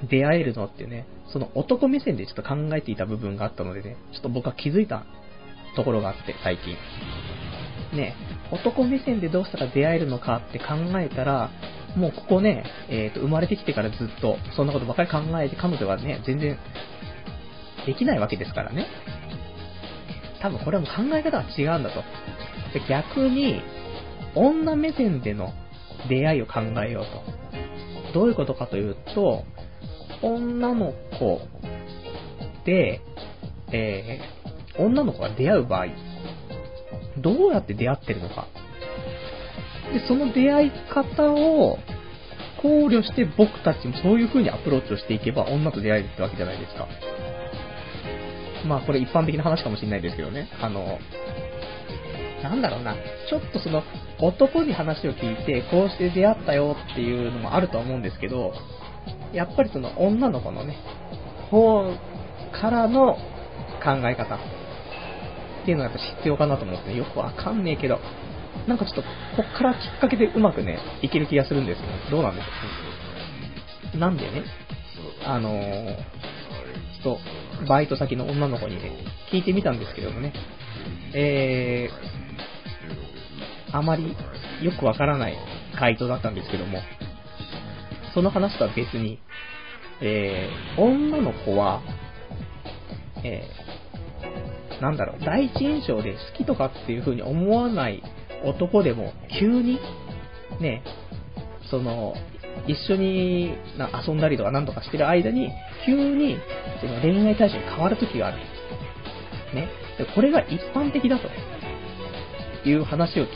出会えるのってね、その男目線でちょっと考えていた部分があったのでね、ちょっと僕は気づいたところがあって、最近。ね、男目線でどうしたら出会えるのかって考えたら、もうここね、えっ、ー、と、生まれてきてからずっと、そんなことばかり考えて、彼女はね、全然、できないわけですからね。多分これはもう考え方が違うんだと。で逆に、女目線での出会いを考えようと。どういうことかというと、女の子で、えー、女の子が出会う場合、どうやって出会ってるのか。で、その出会い方を考慮して僕たちもそういう風にアプローチをしていけば女と出会えるってわけじゃないですか。まあこれ一般的な話かもしれないですけどね。あの、なんだろうな、ちょっとその男に話を聞いてこうして出会ったよっていうのもあると思うんですけど、やっぱりその女の子のね、方からの考え方っていうのがやっぱ必要かなと思って、よくわかんねえけど、なんかちょっと、こっからきっかけでうまくね、いける気がするんですけど、どうなんでしょう。なんでね、あのー、ちょっと、バイト先の女の子にね、聞いてみたんですけどもね、えー、あまりよくわからない回答だったんですけども、その話とは別に、えー、女の子は、えー、なんだろう、第一印象で好きとかっていう風に思わない男でも、急に、ね、その、一緒にな遊んだりとかなんとかしてる間に、急にその恋愛対象に変わる時がある。ね。でこれが一般的だという話を聞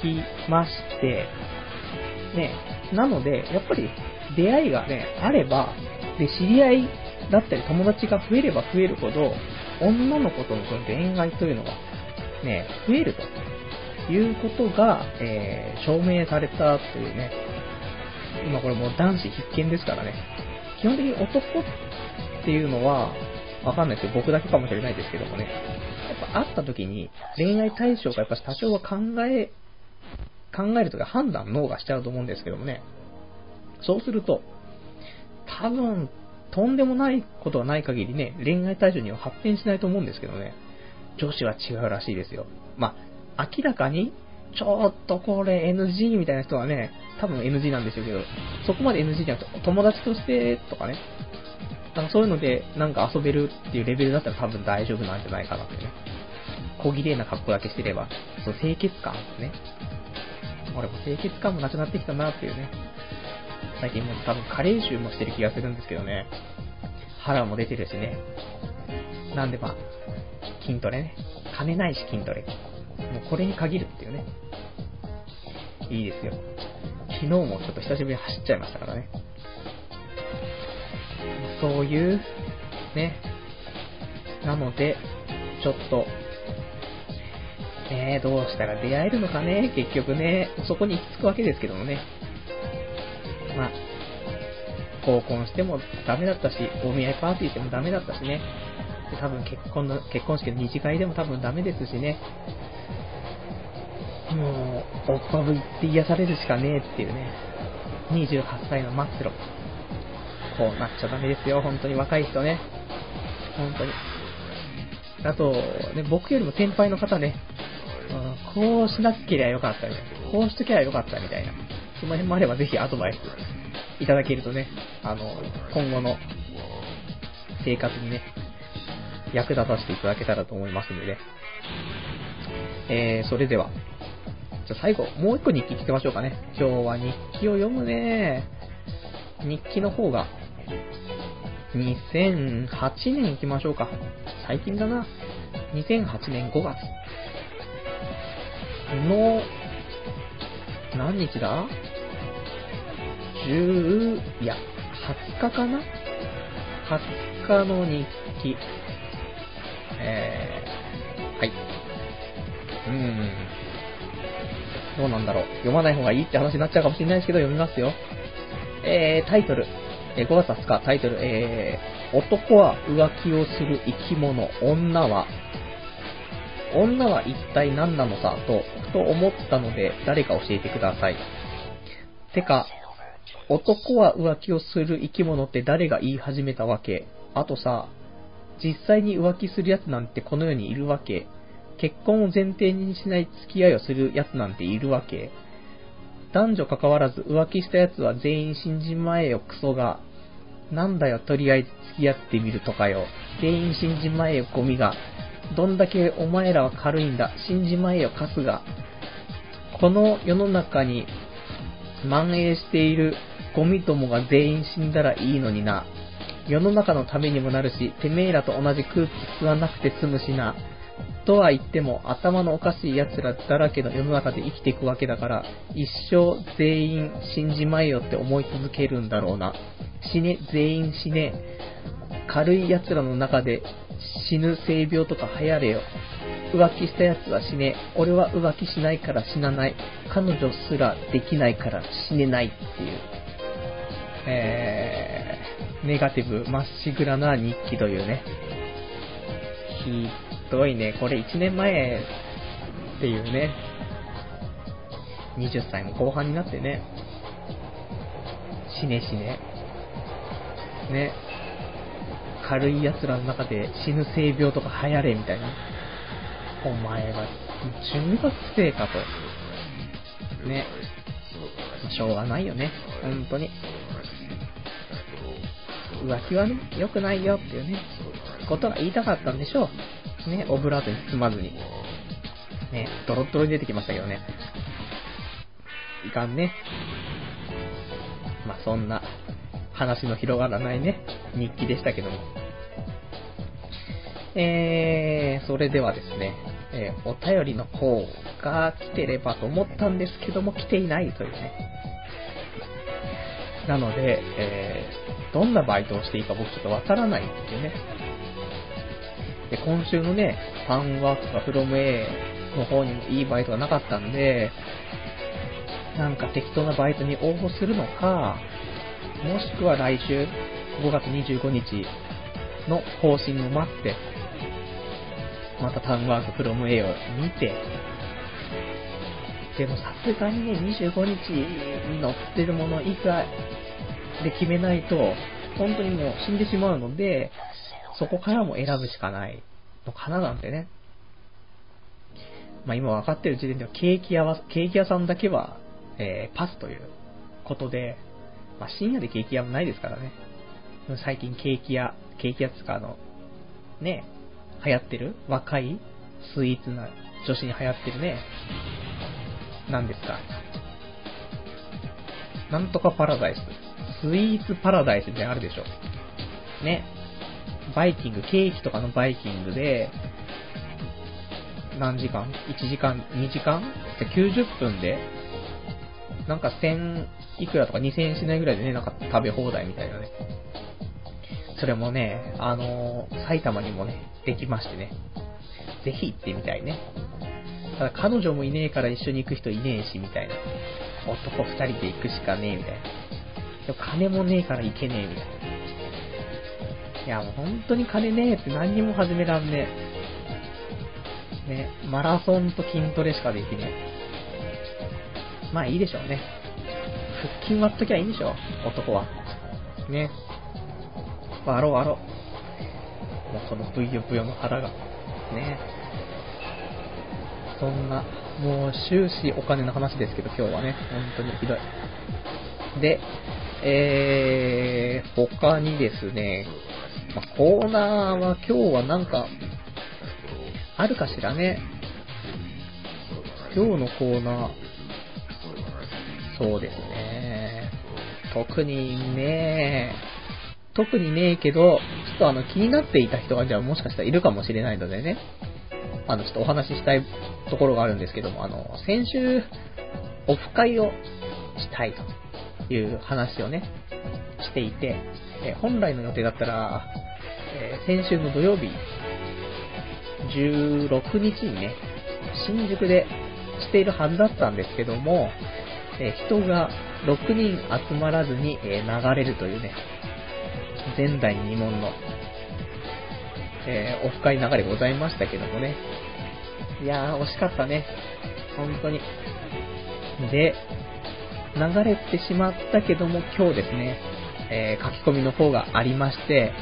きまして、ね。なので、やっぱり出会いがね、あれば、で、知り合いだったり友達が増えれば増えるほど、女の子とのその恋愛というのが、ね、増えるということが、えー、証明されたというね、今これもう男子必見ですからね、基本的に男っていうのは、わかんないですよ。僕だけかもしれないですけどもね。会った時に恋愛対象がやっぱ多少は考え、考えるとか判断脳がしちゃうと思うんですけどもね。そうすると、多分、とんでもないことはない限りね、恋愛対象には発展しないと思うんですけどね、女子は違うらしいですよ。まあ、明らかに、ちょっとこれ NG みたいな人はね、多分 NG なんでしょうけど、そこまで NG じゃなくて、友達としてとかね、なんかそういうので、なんか遊べるっていうレベルだったら多分大丈夫なんじゃないかなってね。小綺麗な格好だけしてれば、そう清潔感ね。俺も清潔感もなくなってきたなっていうね。最近もう多分加齢臭もしてる気がするんですけどね。腹も出てるしね。なんでまあ、筋トレね。金ないし筋トレ。もうこれに限るっていうね。いいですよ。昨日もちょっと久しぶりに走っちゃいましたからね。そういう、ね。なので、ちょっと、えー、どうしたら出会えるのかね、結局ね、そこに行き着くわけですけどもね。まあ、合コンしてもダメだったし、お見合いパーティーしてもダメだったしね。で多分結婚の、結婚式の二次会でも多分ダメですしね。もう、オッパブ行って癒されるしかねえっていうね。28歳の末路。こうなっちゃダメですよ、本当に若い人ね。本当に。あと、ね、僕よりも先輩の方ね、うん、こうしなければよかったみたいな。こうしときゃよかったみたいな。その辺もあればぜひアドバイスいただけるとね、あの、今後の生活にね、役立たせていただけたらと思いますのでね。えー、それでは、じゃ最後、もう一個日記聞きましょうかね。今日は日記を読むね。日記の方が、2008年行きましょうか。最近だな。2008年5月の、何日だ ?10、いや、20日かな ?20 日の日記。えー、はい。うーん。どうなんだろう。読まない方がいいって話になっちゃうかもしれないですけど、読みますよ。えー、タイトル。え、5月20日、タイトル、えー、男は浮気をする生き物、女は、女は一体何なのさ、と、ふと思ったので、誰か教えてください。てか、男は浮気をする生き物って誰が言い始めたわけあとさ、実際に浮気する奴なんてこの世にいるわけ結婚を前提にしない付き合いをする奴なんているわけ男女関わらず浮気した奴は全員死んじまえよクソが。なんだよとりあえず付き合ってみるとかよ。全員死んじまえよゴミが。どんだけお前らは軽いんだ。死んじまえよカスが。この世の中に蔓延しているゴミどもが全員死んだらいいのにな。世の中のためにもなるし、てめえらと同じ空気吸わなくて済むしな。とは言っても、頭のおかしい奴らだらけの世の中で生きていくわけだから、一生全員死んじまえよって思い続けるんだろうな。死ね、全員死ね。軽い奴らの中で死ぬ性病とか流行れよ。浮気した奴は死ね。俺は浮気しないから死なない。彼女すらできないから死ねないっていう。えー、ネガティブまっしぐらな日記というね。ひどいね。これ1年前っていうね。20歳も後半になってね。死ね死ね。ね。軽い奴らの中で死ぬ性病とか流行れみたいな。お前は中学生かと。ね。しょうがないよね。本当に。浮気はね、良くないよっていうね、ことが言いたかったんでしょう。ね、オブラートに包まずに。ね、ドロッドロに出てきましたけどね。いかんね。まあ、そんな、話の広がらないね、日記でしたけども。えー、それではですね、えー、お便りの方が来てればと思ったんですけども、来ていないというね。なので、えー、どんなバイトをしていいか僕ちょっとわからないっていうね。で、今週のね、ファンワークかフロム A の方にもいいバイトがなかったんで、なんか適当なバイトに応募するのか、もしくは来週、5月25日の更新を待って、またタウンワークフロム A を見て、でもさすがにね、25日に載ってるもの以外で決めないと、本当にもう死んでしまうので、そこからも選ぶしかないのかななんてね。まあ今分かってる時点ではケーキ屋は、ケーキ屋さんだけは、えー、パスということで、まあ深夜でケーキ屋もないですからね。最近ケーキ屋、ケーキ屋つかあの、ね、流行ってる若いスイーツな女子に流行ってるね、何ですか。なんとかパラダイス。スイーツパラダイスであるでしょ。ね。バイキング、ケーキとかのバイキングで、何時間 ?1 時間 ?2 時間 ?90 分で、なんか1000いくらとか2000円しないぐらいでね、なんか食べ放題みたいなね。それもね、あのー、埼玉にもね、できましてね。ぜひ行ってみたいね。ただ彼女もいねえから一緒に行く人いねえし、みたいな。男二人で行くしかねえ、みたいな。でも金もねえから行けねえ、みたいな。いや、もう本当に金ねえって何にも始めらんねえ。ね、マラソンと筋トレしかできねえ。まあいいでしょうね。腹筋割っときゃいいんでしょ、男は。ね。割ろう割ろう。もうこのブヨブヨの腹が。ね。そんな、もう終始お金の話ですけど、今日はね、本当にひどい。で、えー、他にですね、まあ、コーナーは今日はなんか、あるかしらね。今日のコーナー、そうですね。特にね、特にねえけど、ちょっとあの気になっていた人がじゃあもしかしたらいるかもしれないのでね、あのちょっとお話ししたいところがあるんですけども、あの、先週、オフ会をしたいという話をね、していて、え本来の予定だったら、え、先週の土曜日、16日にね、新宿でしているはずだったんですけども、え、人が6人集まらずに、え、流れるというね、前代未聞の、えオフ会流れございましたけどもね。いやー、惜しかったね。本当に。で、流れてしまったけども、今日ですね、えー、書き込みの方がありまして、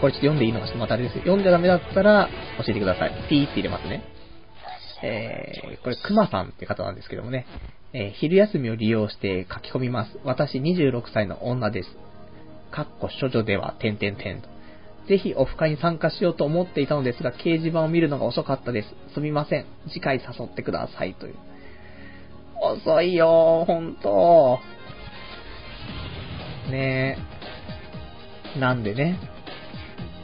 これちょっと読んでいいのかちょっとまたあれです読んじゃダメだったら教えてください。ピーって入れますね。えー、これ、くまさんって方なんですけどもね、えー、昼休みを利用して書き込みます。私26歳の女です。かっこ処女では、点々点と。ぜひオフ会に参加しようと思っていたのですが、掲示板を見るのが遅かったです。すみません。次回誘ってください。という。遅いよーほんと。ねえ。なんでね、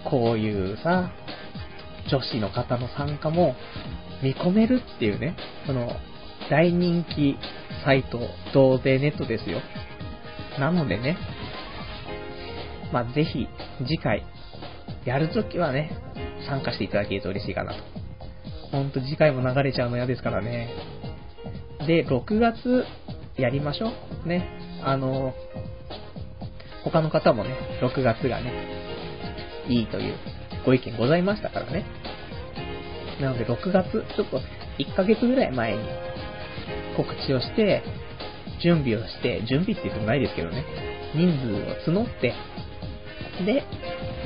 こういうさ、女子の方の参加も見込めるっていうね、その、大人気サイト、同税ネットですよ。なのでね、まあ、ぜひ、次回、やるときはね、参加していただけると嬉しいかなと。ほんと次回も流れちゃうの嫌ですからね。で、6月、やりましょう。ね。あの、他の方もね、6月がね、いいというご意見ございましたからね。なので6月、ちょっと1ヶ月ぐらい前に告知をして、準備をして、準備って言ってもないですけどね、人数を募って、で、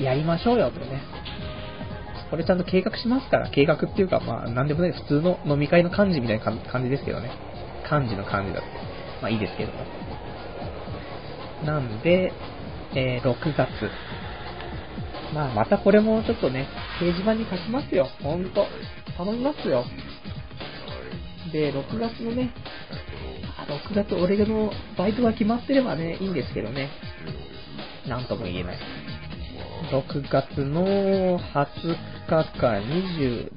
やりましょうよとね。これちゃんと計画しますから、計画っていうか、まあ、なんでもない普通の飲み会の幹事みたいな感じですけどね。幹事の幹事だって。まあいいですけども。なんで、えー、6月。まあ、またこれもちょっとね、掲示板に書きますよ。ほんと。頼みますよ。で、6月のね、6月俺のバイトが決まってればね、いいんですけどね。なんとも言えない。6月の20日か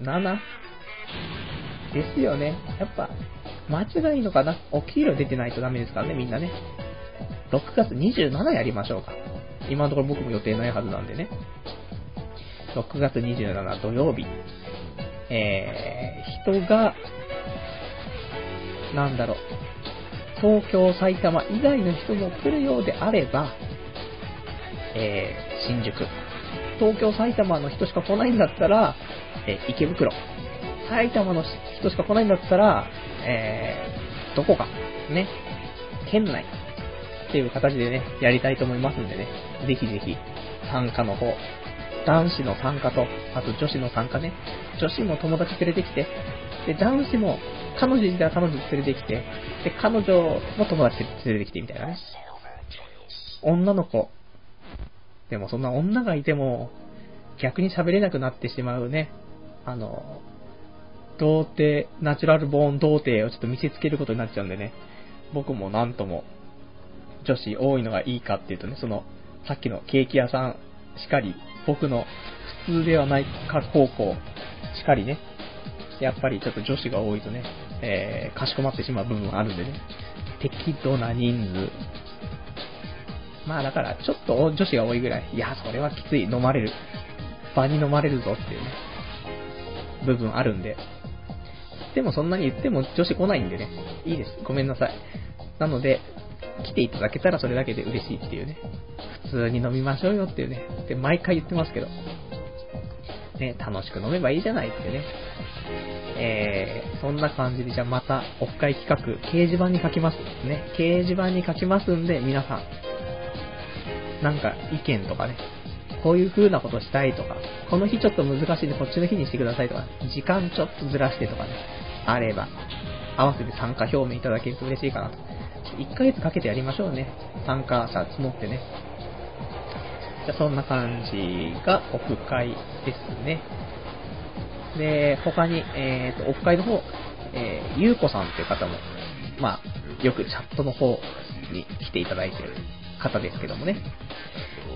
27ですよね。やっぱ、間違いのかな？お黄色出てないとダメですからね、みんなね。6月27やりましょうか。今のところ僕も予定ないはずなんでね。6月27土曜日。えー、人が、なんだろう、東京、埼玉以外の人も来るようであれば、えー、新宿。東京、埼玉の人しか来ないんだったら、えー、池袋。埼玉の人しか来ないんだったら、えー、どこか、ね、県内っていう形でね、やりたいと思いますんでね、ぜひぜひ参加の方、男子の参加と、あと女子の参加ね、女子も友達連れてきて、で、男子も彼女自体は彼女連れてきて、で、彼女も友達連れてきてみたいなね。女の子。でもそんな女がいても、逆に喋れなくなってしまうね、あの、童貞、ナチュラルボーン童貞をちょっと見せつけることになっちゃうんでね、僕もなんとも、女子多いのがいいかっていうとね、その、さっきのケーキ屋さんしかり、僕の普通ではないか高校しかりね、やっぱりちょっと女子が多いとね、えー、かしこまってしまう部分あるんでね、適度な人数。まあだから、ちょっと女子が多いぐらい、いや、それはきつい、飲まれる。場に飲まれるぞっていうね、部分あるんで、でもそんなに言っても女子来ないんでね。いいです。ごめんなさい。なので、来ていただけたらそれだけで嬉しいっていうね。普通に飲みましょうよっていうね。で、毎回言ってますけど。ね、楽しく飲めばいいじゃないってね。えー、そんな感じで、じゃあまた、オフ会企画、掲示板に書きますね。掲示板に書きますんで、皆さん、なんか意見とかね、こういう風なことしたいとか、この日ちょっと難しいんでこっちの日にしてくださいとか、時間ちょっとずらしてとかね、あれば、合わせて参加表明いただけると嬉しいかなと。1ヶ月かけてやりましょうね。参加者募ってね。じゃそんな感じがオフ会ですね。で、他に、えっ、ー、と、オフ会の方、えー、ゆうこさんっていう方も、まあ、よくチャットの方に来ていただいてる方ですけどもね。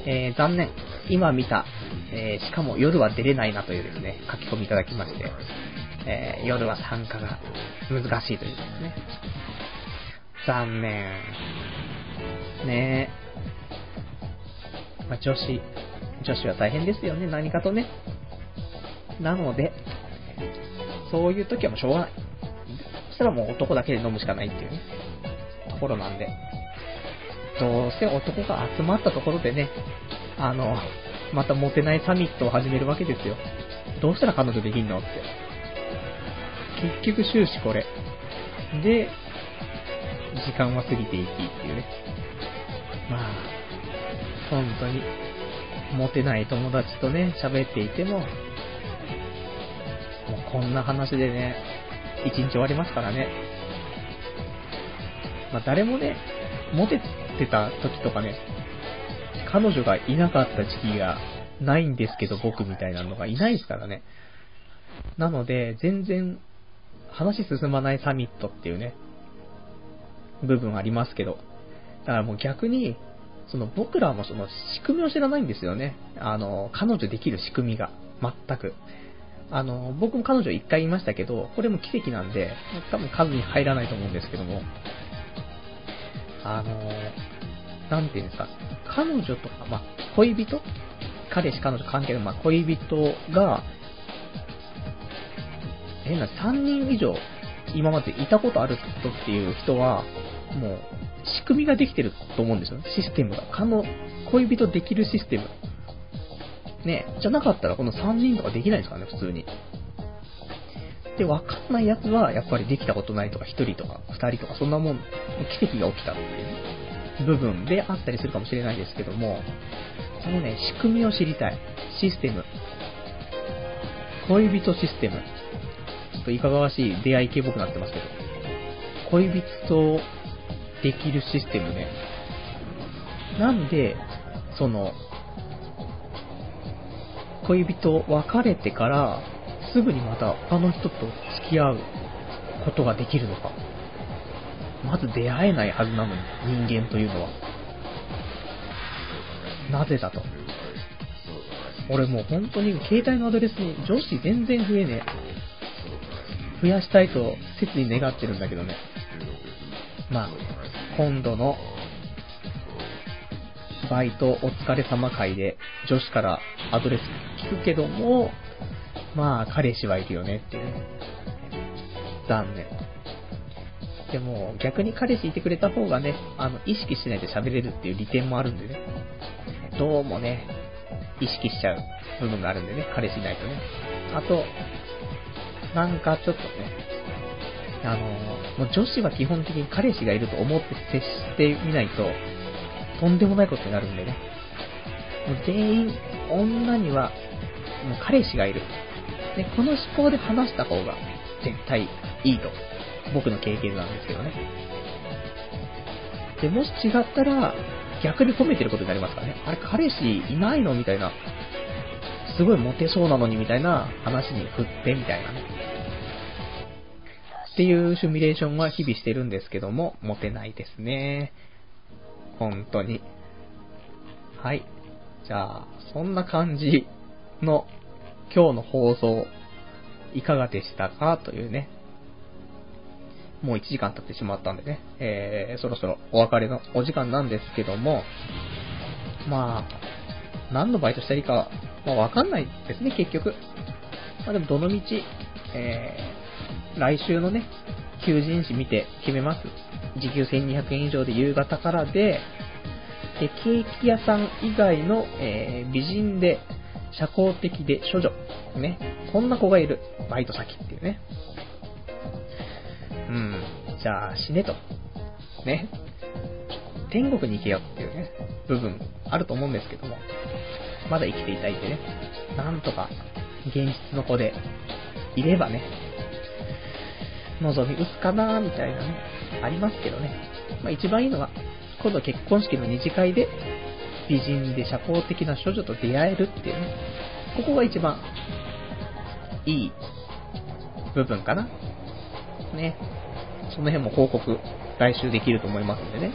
えー、残念。今見た、えー、しかも夜は出れないなというですね、書き込みいただきまして、えー、夜は参加が難しいというですね。残念。ねえ。まあ、女子、女子は大変ですよね、何かとね。なので、そういう時はもうしょうがない。そしたらもう男だけで飲むしかないっていうね、ところなんで。どうせ男が集まったところでね、あの、またモテないサミットを始めるわけですよ。どうしたら彼女できんのって。結局終始これ。で、時間は過ぎていきっていうね。まあ、本当に、モテない友達とね、喋っていても、もうこんな話でね、一日終わりますからね。まあ誰もね、モテてた時とかね、彼女がいなかった時期がないんですけど僕みたいなのがいないですからね。なので、全然話進まないサミットっていうね、部分ありますけど、だからもう逆に、その僕らもその仕組みを知らないんですよね。あの、彼女できる仕組みが。全く。あの、僕も彼女一回言いましたけど、これも奇跡なんで、多分数に入らないと思うんですけども、あの、なんていうんですか、彼女とか、まあ、恋人？彼氏彼女関係の、まあ、恋人が、変な3人以上今までいたことある人っていう人は、もう、仕組みができてると思うんですよ。システムが。可能、恋人できるシステム。ねじゃなかったらこの3人とかできないですからね、普通に。で、わかんないやつは、やっぱりできたことないとか、1人とか、2人とか、そんなもん、奇跡が起きたっていう、部分であったりするかもしれないですけども、そのね、仕組みを知りたい。システム。恋人システム。ちょっといかがわしい出会い系僕なってますけど。恋人とできるシステムね。なんで、その、恋人別れてから、すぐにまた他の人と付き合うことができるのか。まず出会えないはずなのに、人間というのは。なぜだと。俺もう本当に携帯のアドレスに女子全然増えねえ。増やしたいと切に願ってるんだけどね。まあ、今度のバイトお疲れ様会で女子からアドレス聞くけども、まあ彼氏はいるよねっていう。残念。でも逆に彼氏いてくれた方がね、あの、意識しないで喋れるっていう利点もあるんでね。どうもね、意識しちゃう部分があるんでね、彼氏いないとね。あと、なんかちょっとね、あの、もう女子は基本的に彼氏がいると思って接してみないと、とんでもないことになるんでね。もう全員、女には、もう彼氏がいる。で、この思考で話した方が絶対いいと。僕の経験なんですけどね。で、もし違ったら、逆に褒めてることになりますからね。あれ、彼氏いないのみたいな。すごいモテそうなのにみたいな話に振ってみたいなね。っていうシミュレーションは日々してるんですけども、モテないですね。本当に。はい。じゃあ、そんな感じの今日の放送、いかがでしたかというね。もう1時間経ってしまったんでね、えー、そろそろお別れのお時間なんですけども、まあ、何のバイトしたらいいか、まあわかんないですね、結局。まあでも、どのみち、えー、来週のね、求人誌見て決めます。時給1200円以上で夕方からで、で、ケーキ屋さん以外の、えー、美人で、社交的で処女。ね。こんな子がいる。バイト先っていうね。うん。じゃあ、死ねと。ね。天国に行けよっていうね、部分あると思うんですけども。まだ生きていたいってね。なんとか、現実の子で、いればね、望み打つかなみたいなね、ありますけどね。まあ一番いいのは、今度結婚式の二次会で、美人で社交的な少女と出会えるっていうね、ここが一番いい部分かな。ね。その辺も報告、来週できると思いますんでね、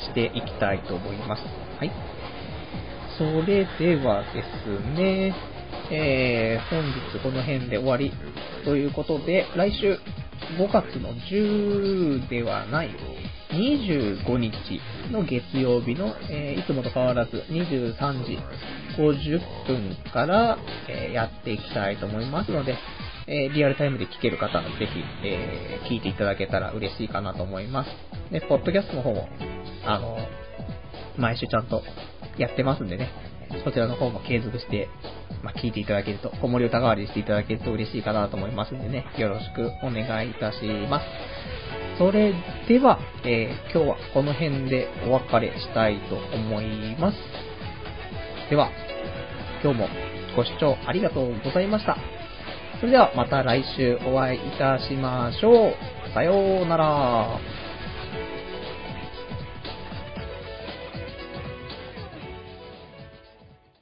していきたいと思います。はい。それではですね、えー、本日この辺で終わりということで、来週5月の10ではない25日の月曜日の、えー、いつもと変わらず23時50分から、えー、やっていきたいと思いますので、えー、リアルタイムで聞ける方、ぜひ、え聞いていただけたら嬉しいかなと思います。で、ポッドキャストの方も、あの、毎週ちゃんとやってますんでね、そちらの方も継続して、まあ、聞いていただけると、子守歌代わりしていただけると嬉しいかなと思いますんでね、よろしくお願いいたします。それでは、えー、今日はこの辺でお別れしたいと思います。では、今日もご視聴ありがとうございました。それではまた来週お会いいたしましょう。さようなら。